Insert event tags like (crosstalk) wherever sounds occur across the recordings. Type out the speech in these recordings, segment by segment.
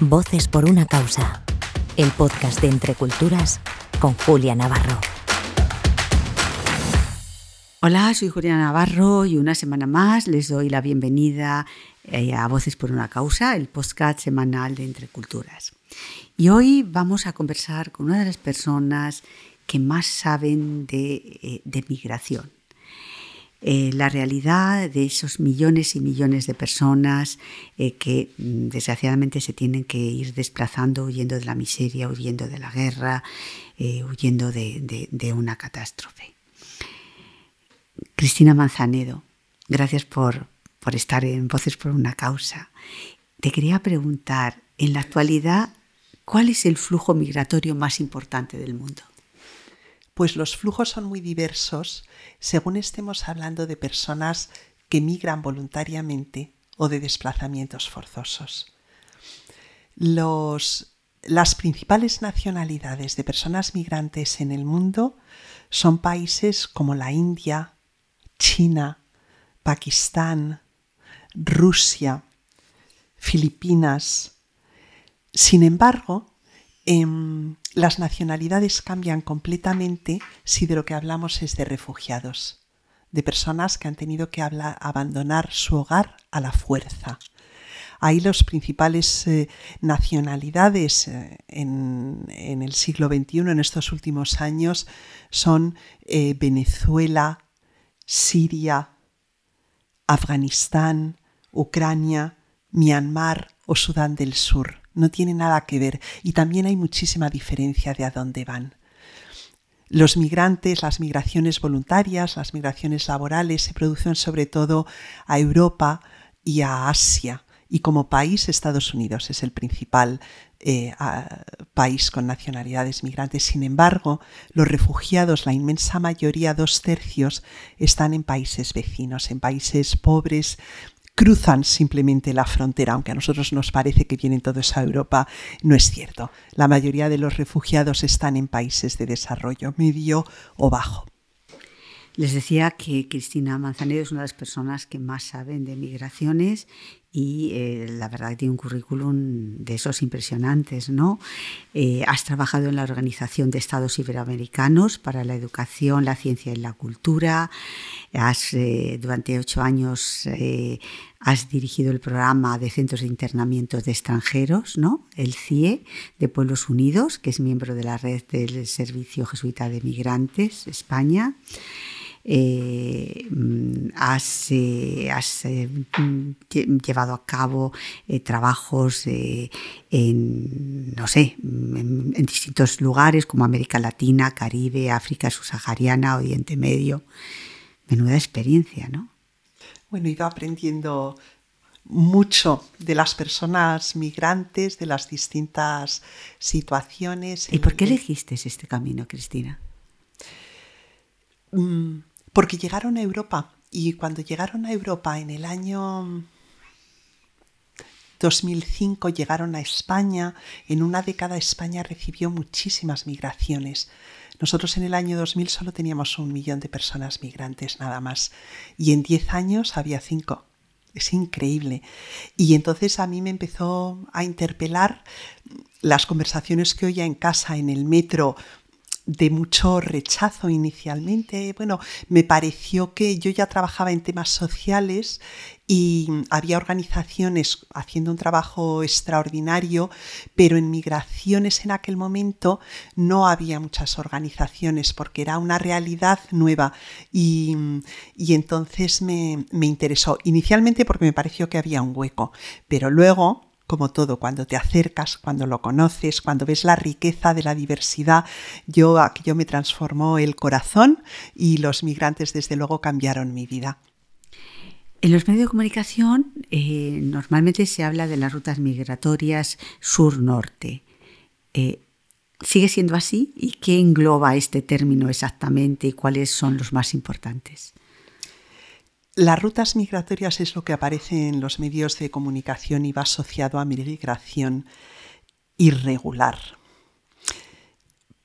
Voces por una causa. El podcast de Entre Culturas con Julia Navarro. Hola, soy Julia Navarro y una semana más les doy la bienvenida eh, a Voces por una causa, el podcast semanal de Entre Culturas. Y hoy vamos a conversar con una de las personas que más saben de, eh, de migración. Eh, la realidad de esos millones y millones de personas eh, que mm, desgraciadamente se tienen que ir desplazando, huyendo de la miseria, huyendo de la guerra, eh, huyendo de, de, una catástrofe. Cristina Manzanedo, gracias por, por estar en Voces por una causa. Te quería preguntar, en la actualidad, ¿cuál es el flujo migratorio más importante del mundo? Pues los flujos son muy diversos según estemos hablando de personas que migran voluntariamente o de desplazamientos forzosos. las principales nacionalidades de personas migrantes en el mundo son países como la India, China, Pakistán, Rusia, Filipinas. Sin embargo, Em, las nacionalidades cambian completamente si de lo que hablamos es de refugiados, de personas que han tenido que abandonar su hogar a la fuerza. Ahí las principales eh, nacionalidades eh, en, el siglo XXI, en estos últimos años, son eh, Venezuela, Siria, Afganistán, Ucrania, Myanmar o Sudán del Sur no tiene nada que ver y también hay muchísima diferencia de a dónde van. Los migrantes, las migraciones voluntarias, las migraciones laborales se producen sobre todo a Europa y a Asia. Y como país, Estados Unidos es el principal eh, país con nacionalidades migrantes. Sin embargo, los refugiados, la inmensa mayoría, dos tercios, están en países vecinos, en países pobres cruzan simplemente la frontera, aunque a nosotros nos parece que vienen todos a Europa, no es cierto. La mayoría de los refugiados están en países de desarrollo medio o bajo. Les decía que Cristina Manzanero es una de las personas que más saben de migraciones y eh, la verdad que tiene un currículum de esos impresionantes, ¿no? Eh, has trabajado en la Organización de Estados Iberoamericanos para la Educación, la Ciencia y la Cultura. Has, eh, durante ocho años has dirigido el programa de Centros de Internamiento de Extranjeros, ¿no? El CIE de Pueblos Unidos, que es miembro de la red del Servicio Jesuita de Migrantes España. Eh, mm, has, eh, eh, llevado a cabo trabajos en, no sé, en, distintos lugares como América Latina, Caribe, África subsahariana, Oriente Medio. Menuda experiencia, ¿no? Bueno, he ido aprendiendo mucho de las personas migrantes, de las distintas situaciones. ¿Y por qué elegiste este camino, Cristina? Mm, porque llegaron a Europa y cuando llegaron a Europa en el año 2005 llegaron a España, en una década España recibió muchísimas migraciones. Nosotros en el año 2000 solo teníamos un millón de personas migrantes nada más y en 10 años había cinco. Es increíble. Y entonces a mí me empezó a interpelar las conversaciones que oía en casa, en el metro, de mucho rechazo inicialmente. Bueno, me pareció que yo ya trabajaba en temas sociales y había organizaciones haciendo un trabajo extraordinario, pero en migraciones en aquel momento no había muchas organizaciones porque era una realidad nueva y, entonces me, me interesó. Inicialmente porque me pareció que había un hueco, pero luego como todo, cuando te acercas, cuando lo conoces, cuando ves la riqueza de la diversidad, yo aquello me transformó el corazón y los migrantes desde luego cambiaron mi vida. En los medios de comunicación eh, normalmente se habla de las rutas migratorias sur-norte. Eh, ¿Sigue siendo así? ¿Y qué engloba este término exactamente y cuáles son los más importantes? Las rutas migratorias es lo que aparece en los medios de comunicación y va asociado a migración irregular.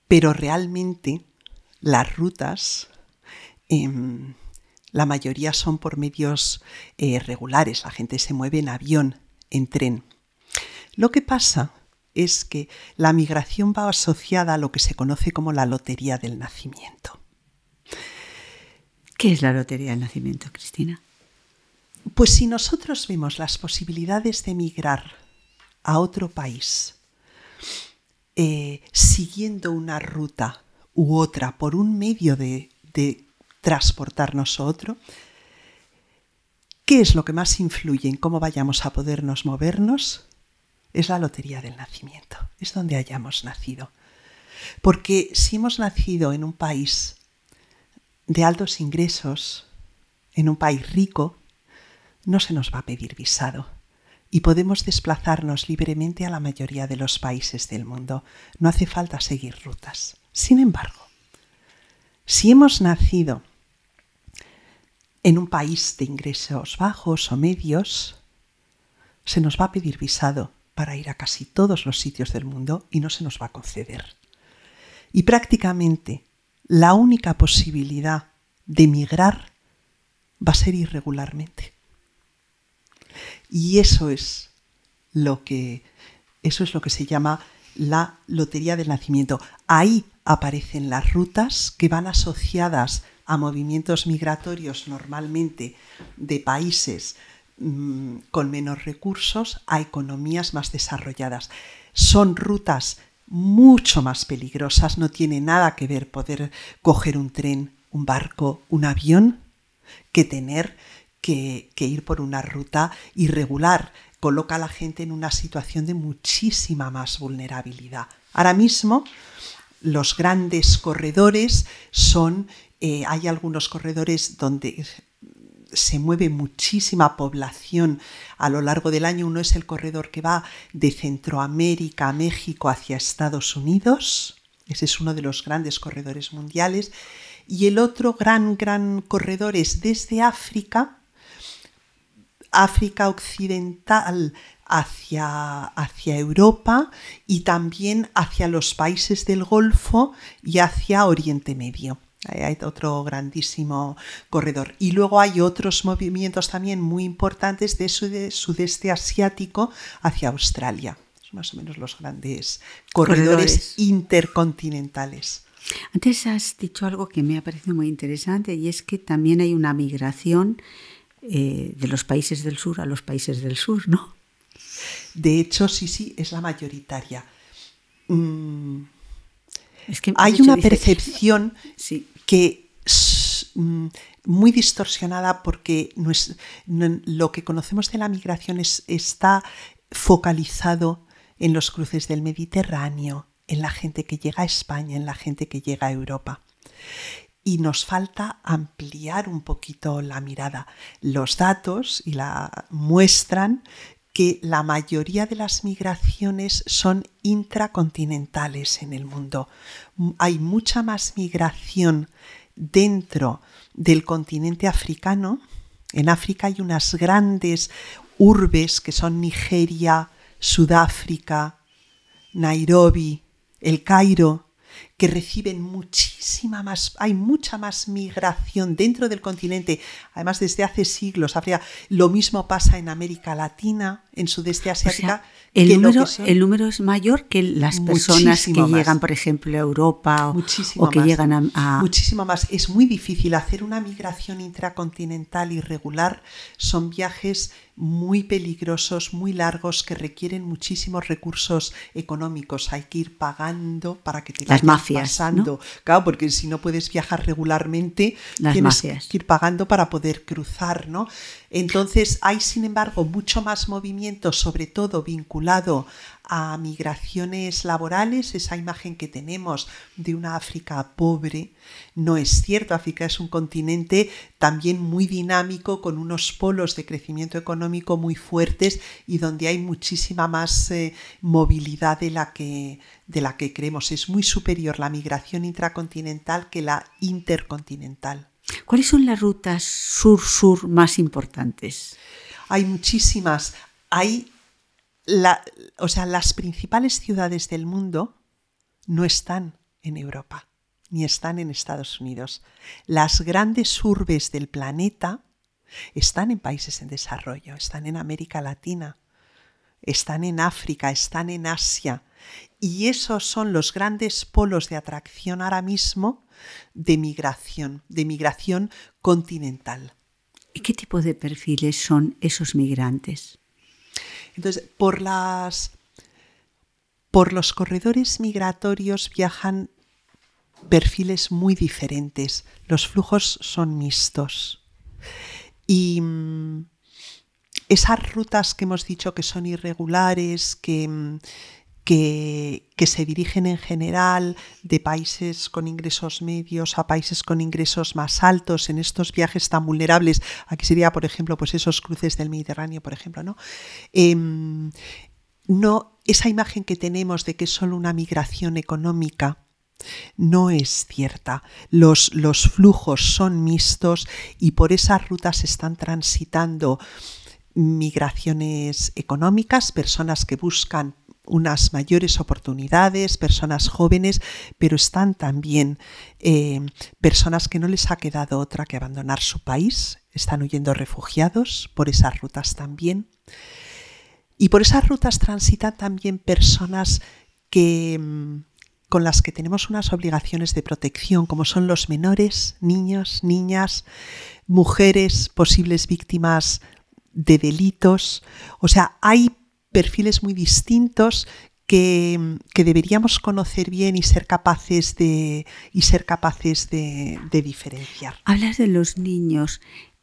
Pero realmente las rutas, em, la mayoría son por medios eh, regulares. La gente se mueve en avión, en tren. Lo que pasa es que la migración va asociada a lo que se conoce como la lotería del nacimiento. ¿Qué es la lotería del nacimiento, Cristina? Pues si nosotros vemos las posibilidades de migrar a otro país eh, siguiendo una ruta u otra por un medio de, de transportarnos a otro, ¿qué es lo que más influye en cómo vayamos a podernos movernos? Es la lotería del nacimiento, es donde hayamos nacido. Porque si hemos nacido en un país de altos ingresos, en un país rico, no se nos va a pedir visado y podemos desplazarnos libremente a la mayoría de los países del mundo. No hace falta seguir rutas. Sin embargo, si hemos nacido en un país de ingresos bajos o medios, se nos va a pedir visado para ir a casi todos los sitios del mundo y no se nos va a conceder. Y prácticamente la única posibilidad de migrar va a ser irregularmente. Y eso es lo que eso es lo que se llama la lotería del nacimiento. Ahí aparecen las rutas que van asociadas a movimientos migratorios normalmente de países mm, con menos recursos a economías más desarrolladas. Son rutas mucho más peligrosas, no tiene nada que ver poder coger un tren, un barco, un avión, que tener que, ir por una ruta irregular. Coloca a la gente en una situación de muchísima más vulnerabilidad. Ahora mismo, los grandes corredores son, eh, hay algunos corredores donde se mueve muchísima población a lo largo del año. Uno es el corredor que va de Centroamérica a México hacia Estados Unidos. Ese es uno de los grandes corredores mundiales. Y el otro gran, gran corredor es desde África, África Occidental hacia, hacia Europa y también hacia los países del Golfo y hacia Oriente Medio. Hay otro grandísimo corredor. Y luego hay otros movimientos también muy importantes de sudeste asiático hacia Australia. Son más o menos los grandes corredores, intercontinentales. Antes has dicho algo que me ha parecido muy interesante y es que también hay una migración eh, de los países del sur a los países del sur, ¿no? De hecho, sí, sí, es la mayoritaria. Mm, es que hay una percepción sí. Que es mm, muy distorsionada porque lo que conocemos de la migración está focalizado en los cruces del Mediterráneo, en la gente que llega a España, en la gente que llega a Europa. Y nos falta ampliar un poquito la mirada. Los datos y la muestran que la mayoría de las migraciones son intracontinentales en el mundo. Hay mucha más migración dentro del continente africano. En África hay unas grandes urbes que son Nigeria, Sudáfrica, Nairobi, el Cairo, que reciben muchísima más, hay mucha más migración dentro del continente, además desde hace siglos. lo mismo pasa en América Latina, en Sudeste Asiática. el, número, el número es mayor que las personas que llegan, por ejemplo, a Europa o, o que llegan a, Muchísimo más. Es muy difícil hacer una migración intracontinental irregular. Son viajes muy peligrosos, muy largos, que requieren muchísimos recursos económicos. Hay que ir pagando para que te Las mafias, pasando. Claro, porque si no puedes viajar regularmente, tienes que ir pagando para poder cruzar, ¿no? Entonces hay, sin embargo, mucho más movimiento, sobre todo vinculado a migraciones laborales, esa imagen que tenemos de una África pobre, no es cierto. África es un continente también muy dinámico, con unos polos de crecimiento económico muy fuertes y donde hay muchísima más eh, movilidad de la, que, de la que creemos. Es muy superior la migración intracontinental que la intercontinental. ¿Cuáles son las rutas sur-sur más importantes? Hay muchísimas. Hay o sea, las principales ciudades del mundo no están en Europa ni están en Estados Unidos. Las grandes urbes del planeta están en países en desarrollo, están en América Latina, están en África, están en Asia. Y esos son los grandes polos de atracción ahora mismo de migración, de migración continental. ¿Y qué tipo de perfiles son esos migrantes? Entonces, por las por los corredores migratorios viajan perfiles muy diferentes. Los flujos son mixtos. Y mm, esas rutas que hemos dicho que son irregulares, que, que, se dirigen en general de países con ingresos medios a países con ingresos más altos en estos viajes tan vulnerables. Aquí sería, por ejemplo, pues esos cruces del Mediterráneo, por ejemplo, ¿no? Em, no esa imagen que tenemos de que es solo una migración económica no es cierta. Los, los flujos son mixtos y por esas rutas están transitando migraciones económicas, personas que buscan unas mayores oportunidades, personas jóvenes, pero están también eh, personas que no les ha quedado otra que abandonar su país, están huyendo refugiados por esas rutas también. Y por esas rutas transitan también personas que, mm, con las que tenemos unas obligaciones de protección, como son los menores, niños, niñas, mujeres, posibles víctimas de delitos. O sea, hay perfiles muy distintos que, deberíamos conocer bien y ser capaces de, y ser capaces de, diferenciar. Hablas de los niños.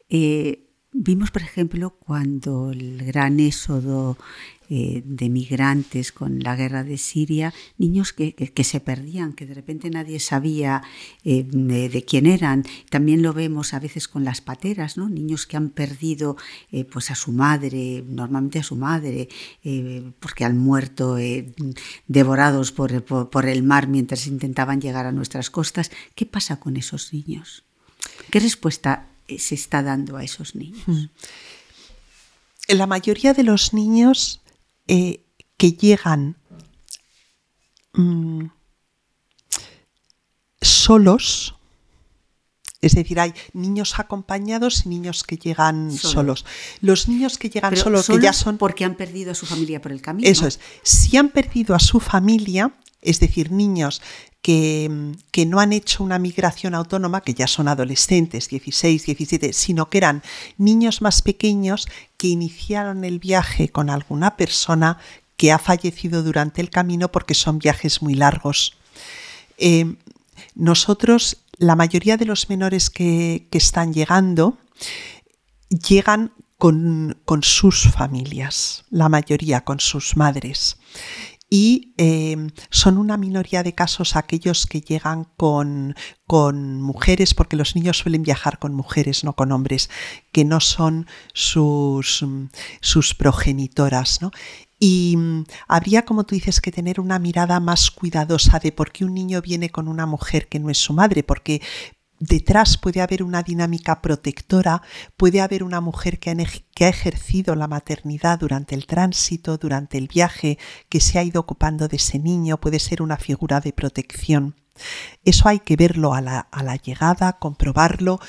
Eh, vimos, por ejemplo, cuando el gran éxodo eh, de migrantes con la guerra de Siria, niños que, se perdían, que de repente nadie sabía eh, de, quién eran. También lo vemos a veces con las pateras, ¿no? niños que han perdido eh, pues a su madre, normalmente a su madre, porque han muerto devorados por, por el mar mientras intentaban llegar a nuestras costas. ¿Qué pasa con esos niños? ¿Qué respuesta se está dando a esos niños? Hmm. La mayoría de los niños eh, que llegan mm, solos, es decir, hay niños acompañados y niños que llegan solos. Los niños que llegan solos, que ya son... Porque han perdido a su familia por el camino. Eso es. Si han perdido a su familia, es decir, niños que, que, no han hecho una migración autónoma, que ya son adolescentes, 16, 17, sino que eran niños más pequeños que iniciaron el viaje con alguna persona que ha fallecido durante el camino porque son viajes muy largos. Eh, nosotros, la mayoría de los menores que, que están llegando, llegan con, con, sus familias, la mayoría con sus madres y em, son una minoría de casos aquellos que llegan con, con, mujeres, porque los niños suelen viajar con mujeres, no con hombres, que no son sus, sus progenitoras. ¿no? Y mm, habría, como tú dices, que tener una mirada más cuidadosa de por qué un niño viene con una mujer que no es su madre, porque detrás puede haber una dinámica protectora, puede haber una mujer que ha, ejercido la maternidad durante el tránsito, durante el viaje, que se ha ido ocupando de ese niño, puede ser una figura de protección. Eso hay que verlo a la, llegada, comprobarlo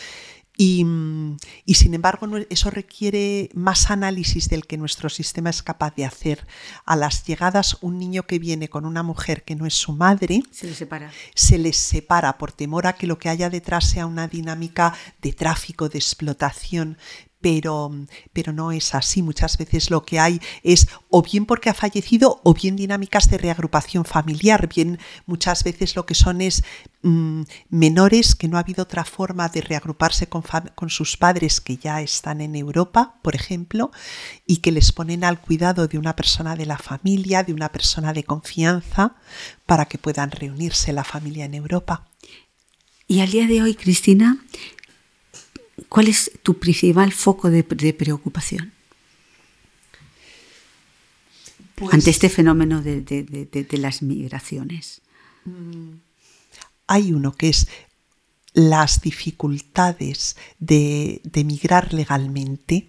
Mm, y, sin embargo, eso requiere más análisis del que nuestro sistema es capaz de hacer. A las llegadas, un niño que viene con una mujer que no es su madre, se les separa. Se les separa por temor a que lo que haya detrás sea una dinámica de tráfico, de explotación pero, pero no es así. Muchas veces lo que hay es o bien porque ha fallecido o bien dinámicas de reagrupación familiar, bien muchas veces lo que son es mm, menores que no ha habido otra forma de reagruparse con, con, sus padres que ya están en Europa, por ejemplo, y que les ponen al cuidado de una persona de la familia, de una persona de confianza, para que puedan reunirse la familia en Europa. Y al día de hoy, Cristina, ¿Cuál es tu principal foco de, preocupación? Pues ante este fenómeno de, las migraciones. Mm, hay uno que es las dificultades de, migrar legalmente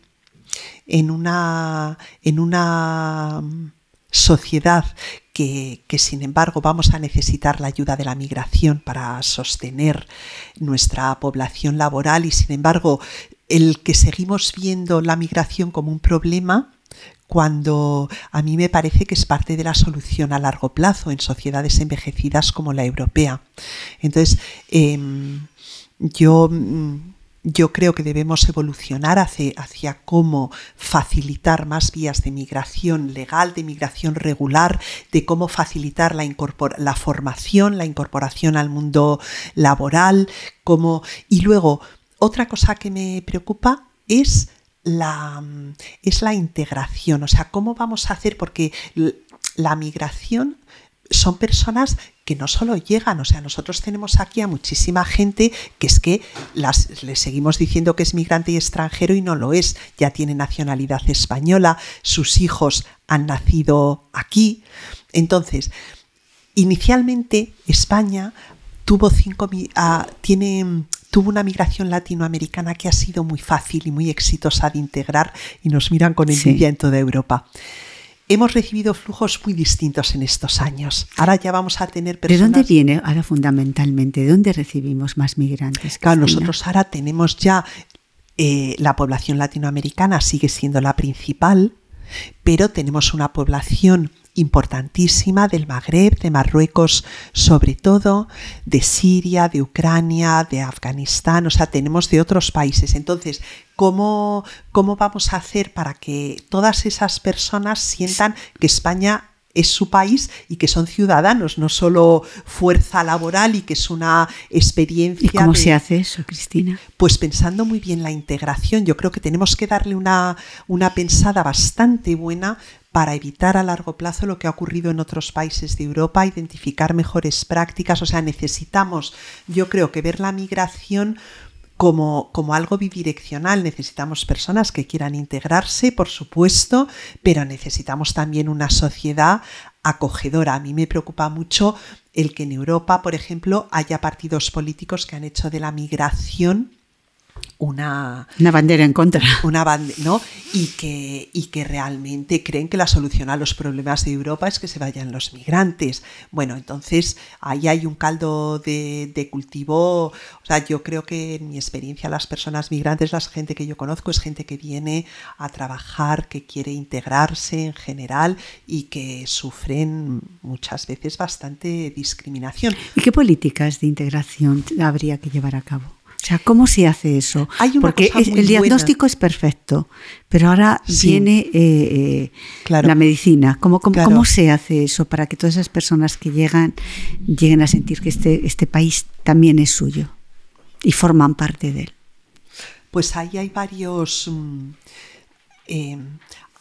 en una, en una sociedad que, sin embargo vamos a necesitar la ayuda de la migración para sostener nuestra población laboral y sin embargo el que seguimos viendo la migración como un problema cuando a mí me parece que es parte de la solución a largo plazo en sociedades envejecidas como la europea. Entonces, em, yo mm, yo creo que debemos evolucionar hacia, cómo facilitar más vías de migración legal, de migración regular, de cómo facilitar la, la formación, la incorporación al mundo laboral, cómo... y luego otra cosa que me preocupa es la, es la integración, o sea, cómo vamos a hacer, porque la migración son personas que no solo llegan, o sea, nosotros tenemos aquí a muchísima gente que es que las, le seguimos diciendo que es migrante y extranjero y no lo es, ya tiene nacionalidad española, sus hijos han nacido aquí. Entonces, inicialmente España tuvo cinco, uh, tiene tuvo una migración latinoamericana que ha sido muy fácil y muy exitosa de integrar y nos miran con envidia en toda Europa hemos recibido flujos muy distintos en estos años. Ahora ya vamos a tener personas... ¿De dónde viene ahora fundamentalmente? ¿De dónde recibimos más migrantes? Claro, nosotros ahora tenemos ya... Eh, la población latinoamericana sigue siendo la principal, pero tenemos una población importantísima del Magreb, de Marruecos sobre todo, de Siria, de Ucrania, de Afganistán, o sea, tenemos de otros países. Entonces, ¿cómo, cómo vamos a hacer para que todas esas personas sientan que España es su país y que son ciudadanos, no solo fuerza laboral y que es una experiencia. ¿Y cómo se hace eso, Cristina? Pues pensando muy bien la integración, yo creo que tenemos que darle una, una pensada bastante buena para evitar a largo plazo lo que ha ocurrido en otros países de Europa, identificar mejores prácticas. O sea, necesitamos, yo creo que ver la migración como, como, algo bidireccional. Necesitamos personas que quieran integrarse, por supuesto, pero necesitamos también una sociedad acogedora. A mí me preocupa mucho el que en Europa, por ejemplo, haya partidos políticos que han hecho de la migración una, una bandera en contra. (laughs) Una ¿no? y, que, y que realmente creen que la solución a los problemas de Europa es que se vayan los migrantes. Bueno, entonces ahí hay un caldo de, de, cultivo. O sea, yo creo que en mi experiencia las personas migrantes, la gente que yo conozco, es gente que viene a trabajar, que quiere integrarse en general y que sufren muchas veces bastante discriminación. ¿Y qué políticas de integración habría que llevar a cabo? O sea, ¿cómo se hace eso? Porque el diagnóstico es perfecto, pero ahora viene eh, eh, la medicina. ¿Cómo, cómo, se hace eso para que todas esas personas que llegan lleguen a sentir que este, este país también es suyo y forman parte de él? Pues ahí hay varios... Mm, eh,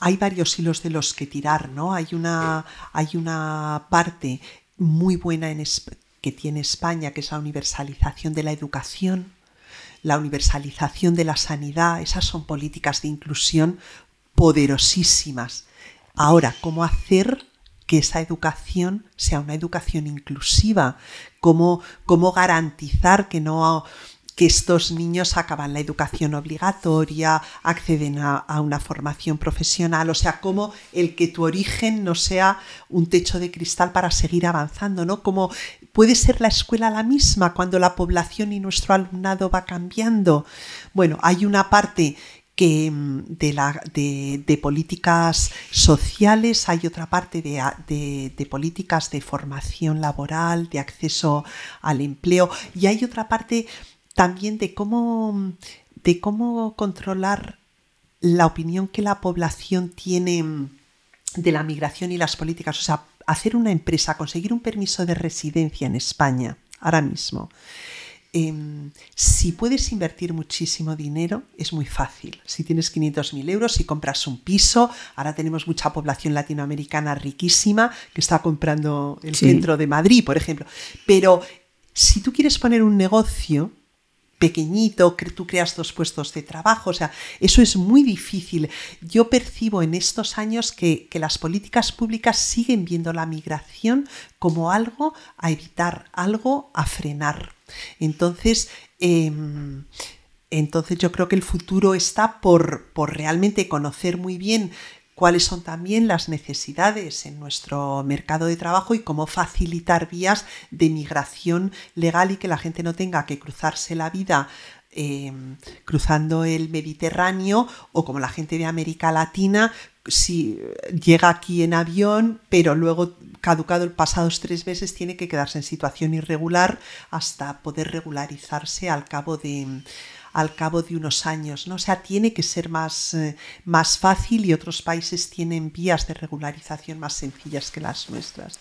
hay varios hilos de los que tirar, ¿no? Hay una, hay una parte muy buena en, que tiene España, que es la universalización de la educación, la universalización de la sanidad, esas son políticas de inclusión poderosísimas. Ahora, ¿cómo hacer que esa educación sea una educación inclusiva? ¿Cómo, cómo garantizar que no que estos niños acaban la educación obligatoria, acceden a, una formación profesional, o sea, como el que tu origen no sea un techo de cristal para seguir avanzando, ¿no? Como puede ser la escuela la misma cuando la población y nuestro alumnado va cambiando. Bueno, hay una parte que mm, de, de, políticas sociales, hay otra parte de, políticas de formación laboral, de acceso al empleo, y hay otra parte también de cómo, de cómo controlar la opinión que la población tiene de la migración y las políticas. O sea, hacer una empresa, conseguir un permiso de residencia en España ahora mismo. Em, si puedes invertir muchísimo dinero, es muy fácil. Si tienes 500.000 euros, si compras un piso, ahora tenemos mucha población latinoamericana riquísima que está comprando el centro de Madrid, por ejemplo. Pero si tú quieres poner un negocio, pequeñito, que tú creas dos puestos de trabajo. O sea, eso es muy difícil. Yo percibo en estos años que, las políticas públicas siguen viendo la migración como algo a evitar, algo a frenar. Entonces, em, entonces yo creo que el futuro está por, por realmente conocer muy bien cuáles son también las necesidades en nuestro mercado de trabajo y cómo facilitar vías de migración legal y que la gente no tenga que cruzarse la vida em, cruzando el Mediterráneo o como la gente de América Latina si llega aquí en avión, pero luego caducado pasados tres meses tiene que quedarse en situación irregular hasta poder regularizarse al cabo de al cabo de unos años, ¿no? O sea, tiene que ser más, eh, más fácil y otros países tienen vías de regularización más sencillas que las nuestras.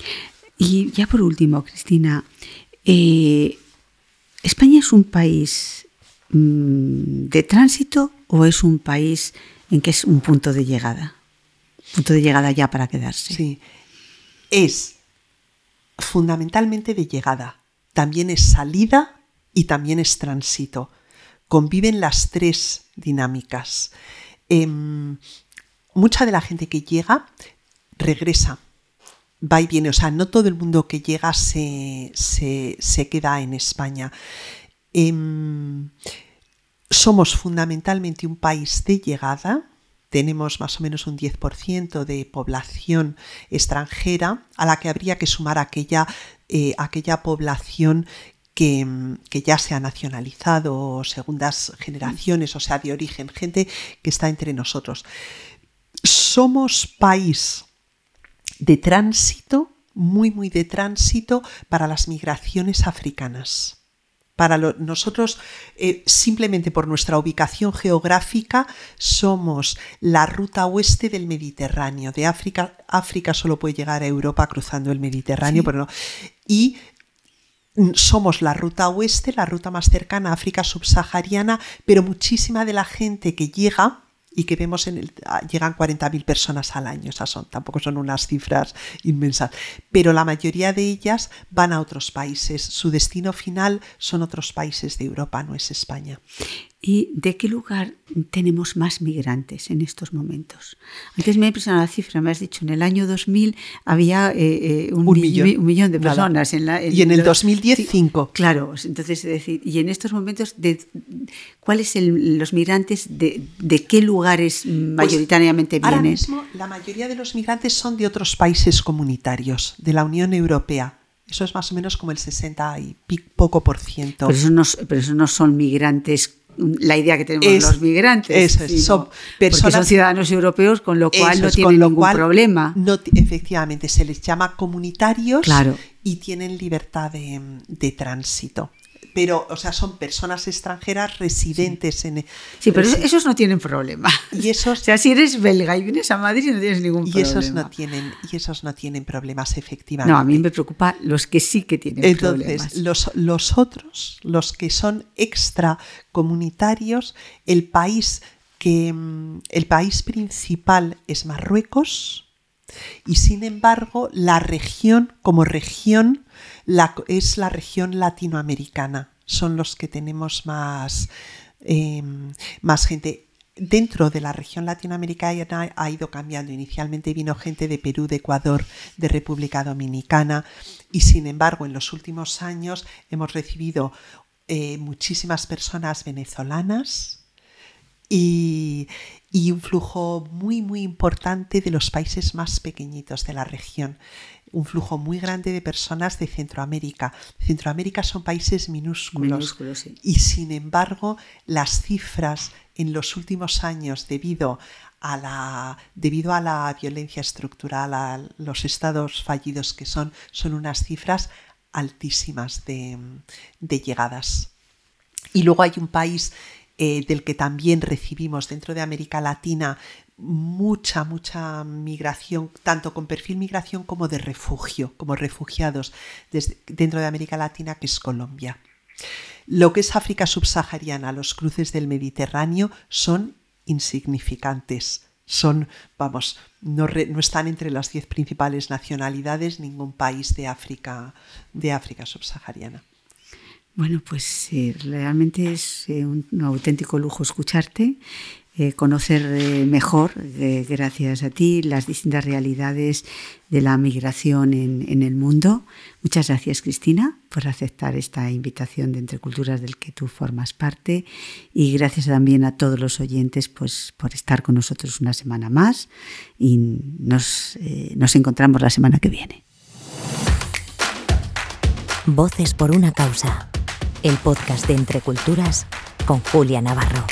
Y ya por último, Cristina, eh, ¿España es un país mm, de tránsito o es un país en que es un punto de llegada? Punto de llegada ya para quedarse. Sí, es fundamentalmente de llegada, también es salida y también es tránsito. Conviven las tres dinámicas. Em, mucha de la gente que llega regresa, va y viene, o sea, no todo el mundo que llega se, queda en España. Em, somos fundamentalmente un país de llegada, tenemos más o menos un 10% de población extranjera a la que habría que sumar aquella, eh, aquella población que, que, ya se ha nacionalizado, segundas generaciones, o sea, de origen, gente que está entre nosotros. Somos país de tránsito, muy, muy de tránsito para las migraciones africanas para nosotros, eh, simplemente por nuestra ubicación geográfica, somos la ruta oeste del Mediterráneo. De África, África solo puede llegar a Europa cruzando el Mediterráneo, pero no. Y somos la ruta oeste, la ruta más cercana a África subsahariana, pero muchísima de la gente que llega y que vemos en el, ah, llegan 40.000 personas al año, esas son, tampoco son unas cifras inmensas, pero la mayoría de ellas van a otros países, su destino final son otros países de Europa, no es España. ¿Y de qué lugar tenemos más migrantes en estos momentos? Antes me ha impresionado la cifra, me has dicho, en el año 2000 había eh, eh, un, millón. de personas. En la, y en el 2010, cinco. Claro, entonces, es decir, y en estos momentos, de, ¿cuáles son los migrantes de, qué lugares pues, mayoritariamente vienen? Ahora mismo, la mayoría de los migrantes son de otros países comunitarios, de la Unión Europea. Eso es más o menos como el 60 y poco por ciento. Pero eso no, pero eso no son migrantes la idea que tenemos los migrantes. son personas, porque son ciudadanos europeos, con lo cual no tienen ningún problema. No, efectivamente, se les llama comunitarios y tienen libertad de tránsito pero, o sea, son personas extranjeras residentes en... E-, sí, pero esos no tienen problema. Y esos, o sea, si eres belga y vienes a Madrid no tienes ningún problema. Y esos no tienen, y esos no tienen problemas, efectivamente. No, a mí me preocupa los que sí que tienen problemas. Entonces, los, los otros, los que son extracomunitarios, el país que mm, el país principal es Marruecos y sin embargo la región como región es la región latinoamericana. Son los que tenemos más, em, más gente. Dentro de la región latinoamericana ha ido cambiando. Inicialmente vino gente de Perú, de Ecuador, de República Dominicana y sin embargo en los últimos años hemos recibido eh, muchísimas personas venezolanas y, y un flujo muy muy importante de los países más pequeñitos de la región un flujo muy grande de personas de Centroamérica. Centroamérica son países minúsculos, y sin embargo las cifras en los últimos años debido a la, debido a la violencia estructural, a los estados fallidos que son, son unas cifras altísimas de, llegadas. Y luego hay un país eh, del que también recibimos dentro de América Latina mucha, mucha migración, tanto con perfil migración como de refugio, como refugiados dentro de América Latina, que es Colombia. Lo que es África subsahariana, los cruces del Mediterráneo son insignificantes. Son, vamos, no, no están entre las diez principales nacionalidades ningún país de África, de África subsahariana. Bueno, pues eh, realmente es eh, un, auténtico lujo escucharte eh, conocer mejor, gracias a ti, las distintas realidades de la migración en, el mundo. Muchas gracias, Cristina, por aceptar esta invitación de Entre Culturas del que tú formas parte. Y gracias también a todos los oyentes pues, por estar con nosotros una semana más. Y nos, nos encontramos la semana que viene. Voces por una causa. El podcast de Entre Culturas con Julia Navarro.